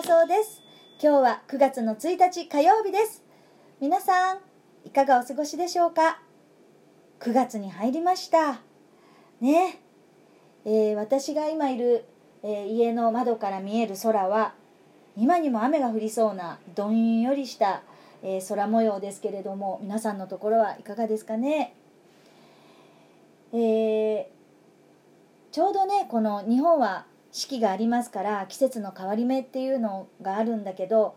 放送です。今日は9月の1日火曜日です。皆さんいかがお過ごしでしょうか？9月に入りました。ね。えー、私が今いる、えー、家の窓から見える空は今にも雨が降りそうなどんよりした、えー、空模様ですけれども皆さんのところはいかがですかね？えー、ちょうどねこの日本は四季がありますから季節の変わり目っていうのがあるんだけど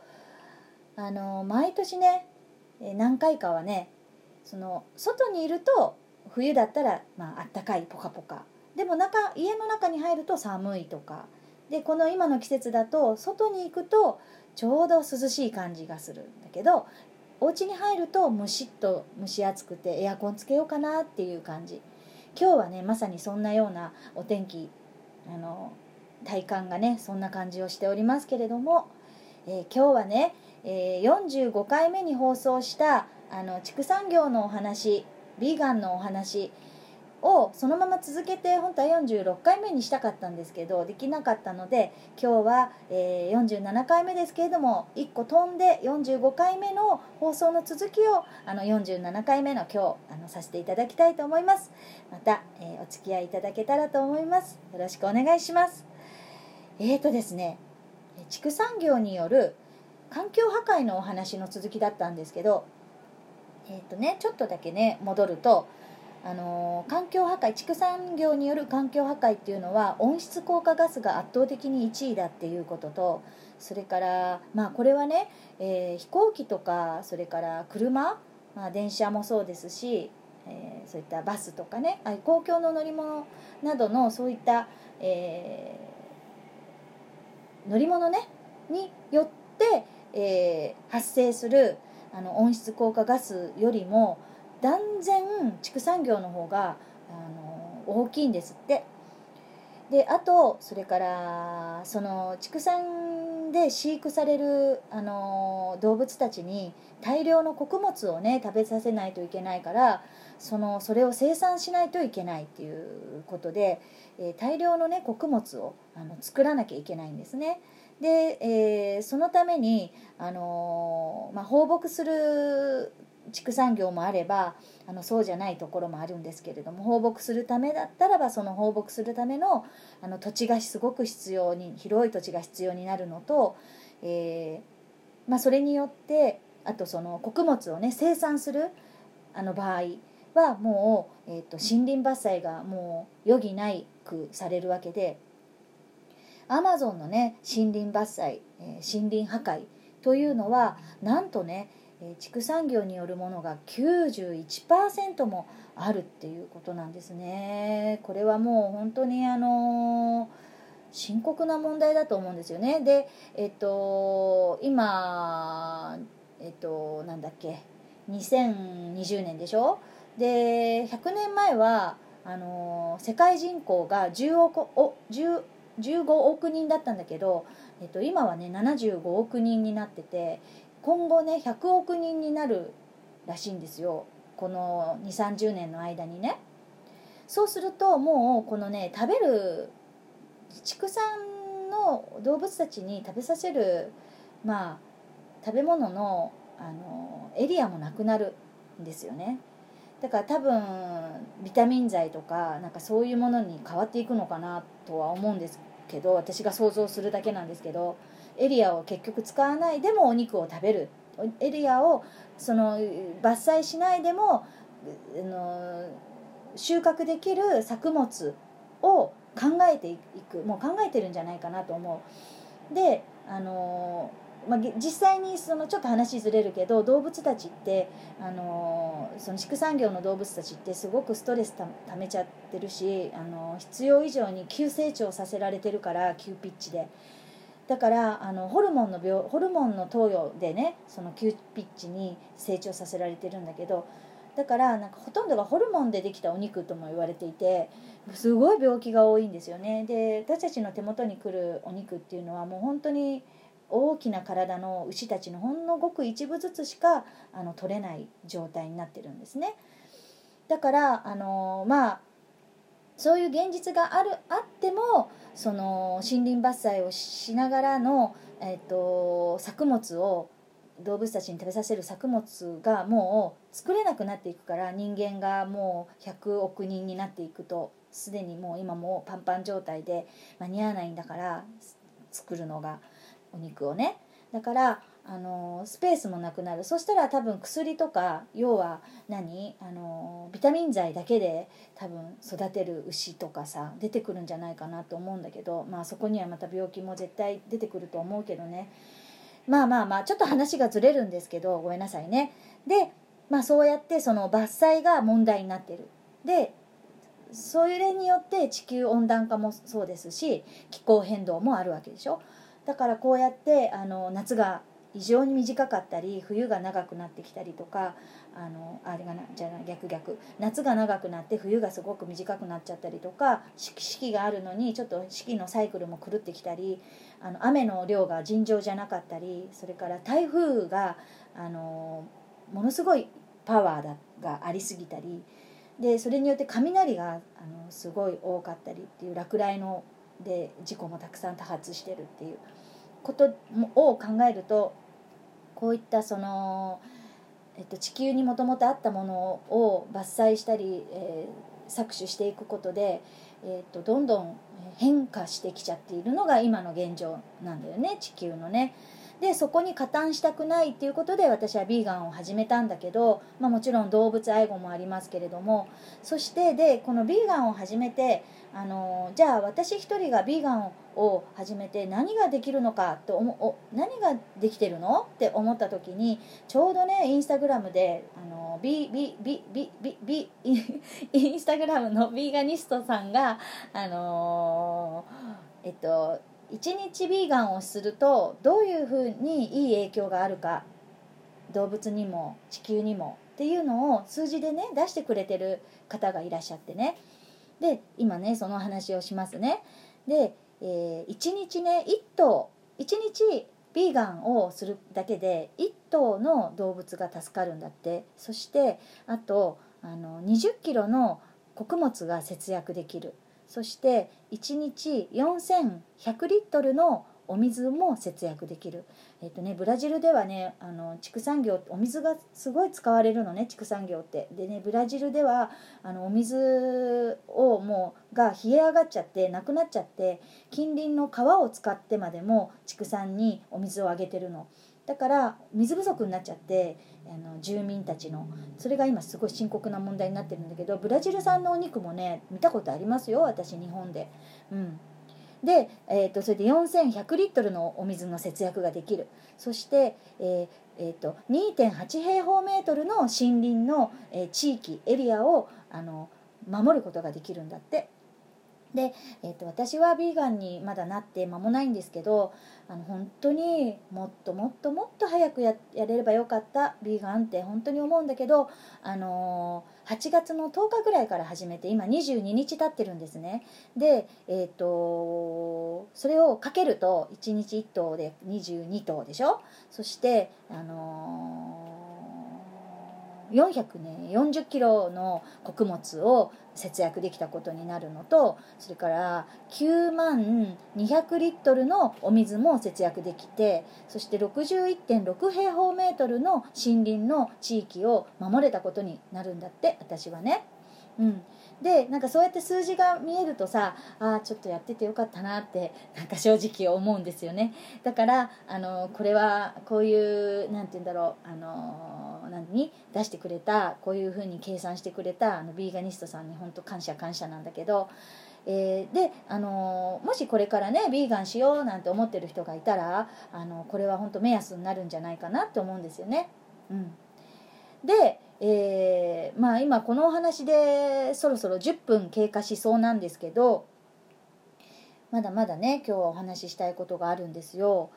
あの毎年ね何回かはねその外にいると冬だったら、まあったかいポカポカ。でも中家の中に入ると寒いとか。でこの今の季節だと外に行くとちょうど涼しい感じがするんだけどお家に入るとムシッと蒸し暑くてエアコンつけようかなっていう感じ。今日はねまさにそんなようなお天気あの体感がねそんな感じをしておりますけれども、えー、今日はね、えー、45回目に放送したあの畜産業のお話ビーガンのお話をそのまま続けて本当は46回目にしたかったんですけどできなかったので今日は、えー、47回目ですけれども1個飛んで45回目の放送の続きをあの47回目の今日あのさせていただきたいと思います。また、えー、お付き合いいただけたらと思います。よろしくお願いします。えーとですね畜産業による環境破壊のお話の続きだったんですけどえっ、ー、とねちょっとだけね戻るとあの環境破壊畜産業による環境破壊っていうのは温室効果ガスが圧倒的に1位だっていうこととそれからまあこれはね、えー、飛行機とかそれから車、まあ、電車もそうですし、えー、そういったバスとかね公共の乗り物などのそういった、えー、乗り物ねによって、え発生するあの温室効果ガスよりも断然畜産業の方があの大きいんですって。であとそれからその畜産で飼育されるあの動物たちに大量の穀物をね食べさせないといけないからそのそれを生産しないといけないっていうことで、えー、大量のね穀物をあの作らなきゃいけないんですね。で、えー、そのために、あのまあ、放牧する畜産業もあればあのそうじゃないところもあるんですけれども放牧するためだったらばその放牧するためのあの土地がすごく必要に広い土地が必要になるのと、えー、まあ、それによってあとその穀物をね生産するあの場合はもう、えーと、森林伐採がもう余儀なくされるわけでアマゾンのね森林伐採、えー、森林破壊というのはなんとねえ畜産業によるものが91%もあるっていうことなんですね。これはもう本当にあの深刻な問題だと思うんですよね。で、えっと、今、えっと、なんだっけ、2020年でしょ？で、100年前は、あの世界人口が10億お10 15億人だったんだけど、えっと、今はね75億人になってて今後ね100億人になるらしいんですよ。この2 3 0年の間にね。そうするともうこのね食べる畜産の動物たちに食べさせるまあ食べ物のあのエリアもなくなるんですよね。だから多分ビタミン剤とかなんかそういうものに変わっていくのかなとは思うんですけど私が想像するだけなんですけどエリアを結局使わないでもお肉を食べるエリアをその伐採しないでもあの収穫できる作物を考えていくもう考えてるんじゃないかなと思う。であのまあ、実際にそのちょっと話ずれるけど動物たちってあのその畜産業の動物たちってすごくストレスたためちゃってるしあの必要以上に急成長させられてるから急ピッチで。だからあのホルモンの病ホルモンの投与でねその急ピッチに成長させられてるんだけどだからなんかほとんどがホルモンでできたお肉とも言われていてすごい病気が多いんですよね。で私たちの手元に来るお肉っていうのはもう本当に大きな体の牛たちのほんのごく一部ずつしかあの取れない状態になってるんですね。だからあのまあそういう現実があるあってもその森林伐採をしながらのえーと、作物を動物たちに食べさせる作物がもう作れなくなっていくから人間がもう100億人になっていくとすでにもう今もうパンパン状態で間に合わないんだから作るのが。お肉をね。だからあのスペースもなくなる。そしたら多分薬とか要は何？あのビタミン剤だけで多分育てる牛とかさ出てくるんじゃないかなと思うんだけどまあそこにはまた病気も絶対出てくると思うけどね。まあまあまあちょっと話がずれるんですけどごめんなさいね。でまあそうやってその伐採が問題になってる。でそれによって地球温暖化もそうですし気候変動もあるわけでしょ。だからこうやってあの夏が異常に短かったり冬が長くなってきたりとかあのあれがなじゃあ逆逆。夏が長くなって冬がすごく短くなっちゃったりとか四季があるのにちょっと四季のサイクルも狂ってきたりあの雨の量が尋常じゃなかったりそれから台風があのものすごいパワーだがありすぎたりでそれによって雷があのすごい多かったりっていう落雷ので事故もたくさん多発してるっていうことを考えるとこういったその、えっと、地球にもともとあったものを伐採したり、えー、搾取していくことで、えっと、どんどん変化してきちゃっているのが今の現状なんだよね地球のね。でそこに加担したくないっていうことで私はビーガンを始めたんだけど、まあ、もちろん動物愛護もありますけれどもそしてでこのビーガンを始めてあのじゃあ私一人がビーガンを始めて何ができるのかと思お何ができてるの？って思った時にちょうどねインスタグラムであのビビビビビビインスタグラムのビーガニストさんがあのえっと1日ビーガンをするとどういうふうにいい影響があるか動物にも地球にもっていうのを数字でね出してくれてる方がいらっしゃってね。で今ねその話をしますね。で、えー、1日ね1頭1日ビーガンをするだけで1頭の動物が助かるんだって。そしてあとあの20キロの穀物が節約できる。そして1日4100リットルのお水も節約できる、えっとね、ブラジルではねあの畜産業お水がすごい使われるのね畜産業ってでねブラジルではあのお水をもうが冷え上がっちゃってなくなっちゃって近隣の川を使ってまでも畜産にお水をあげてるの。だから水不足になっちゃってあの住民たちのそれが今すごい深刻な問題になってるんだけどブラジル産のお肉もね見たことありますよ私日本で。うん。で、えーと、それで4100リットルのお水の節約ができる。そして、えーえーと、2.8平方メートルの森林の、えー、地域エリアをあの守ることができるんだって。で、えーと、私はヴィーガンにまだなって間もないんですけどあの本当にもっともっともっと早くややれればよかったヴィーガンって本当に思うんだけど、あのー、8月の10日ぐらいから始めて今22日経ってるんですね。で、えーと、それをかけると1日1頭で22頭でしょ？そして、あのー400ね40キロの穀物を節約できたことになるのとそれから9万200リットルのお水も節約できてそして61.6平方メートルの森林の地域を守れたことになるんだって私はね。うん、でなんかそうやって数字が見えるとさああちょっとやっててよかったなってなんか正直思うんですよね。だからあのこれはこういう何て言うんだろうあの何？出してくれたこういうふうに計算してくれたあのビーガニストさんに本当感謝感謝なんだけど、えー、で、あのもしこれからねビーガンしようなんて思ってる人がいたらあのこれは本当目安になるんじゃないかなって思うんですよね。うん、で、えー、まあ今このお話でそろそろ10分経過しそうなんですけどまだまだね今日はお話ししたいことがあるんですよ。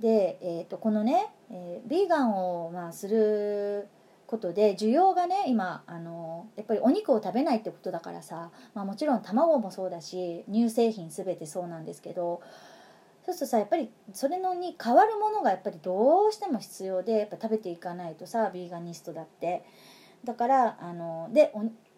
で、えー、とこのね、えー、ビーガンを、まあ、することで需要がね今あのやっぱりお肉を食べないってことだからさ、まあ、もちろん卵もそうだし乳製品全てそうなんですけどそうするとさやっぱりそれのに変わるものがやっぱりどうしても必要でやっぱ食べていかないとさビーガニストだってだからあので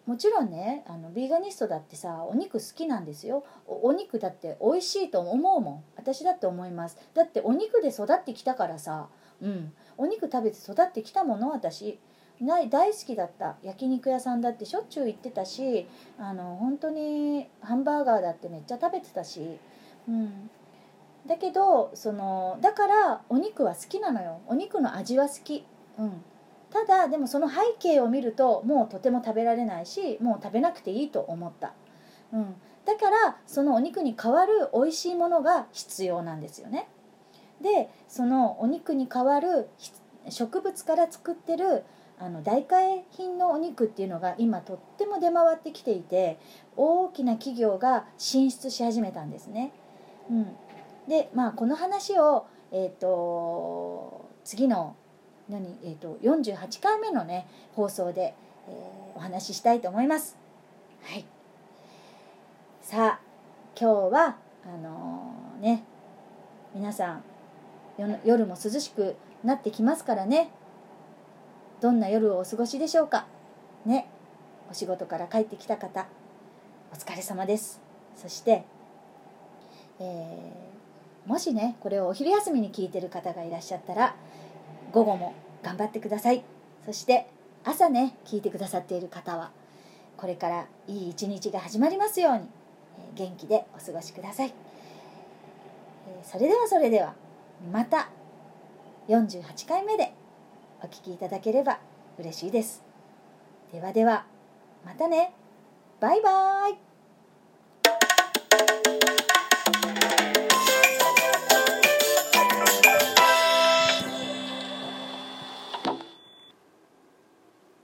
もちろんねあのビーガニストだってさお肉好きなんですよ。お肉だって美味しいと思うもん。私だって思います。だってお肉で育ってきたからさ。うん。お肉食べて育ってきたもの私。大好きだった。焼肉屋さんだってしょっちゅう行ってたしあの本当にハンバーガーだってめっちゃ食べてたし、うん、だけどそのだからお肉は好きなのよ。お肉の味は好き、うん、ただでもその背景を見るともうとても食べられないしもう食べなくていいと思った、うん、だからそのお肉に代わる美味しいものが必要なんですよね。でそのお肉に代わる植物から作ってるあの代替品のお肉っていうのが今とっても出回ってきていて大きな企業が進出し始めたんですね。うん、でまあこの話を、えーと次の何、えーと、48回目のね放送で、えー、お話ししたいと思います。はい、さあ今日はあのー、ね皆さん夜も涼しくなってきますからね。どんな夜をお過ごしでしょうか。ねお仕事から帰ってきた方お疲れ様です。そして、えー、もしねこれをお昼休みに聞いてる方がいらっしゃったら午後も頑張ってください。そして朝ね聞いてくださっている方はこれからいい一日が始まりますように元気でお過ごしください。それではそれではまた48回目でお聴きいただければ嬉しいです。ではではまたね。バイバーイ。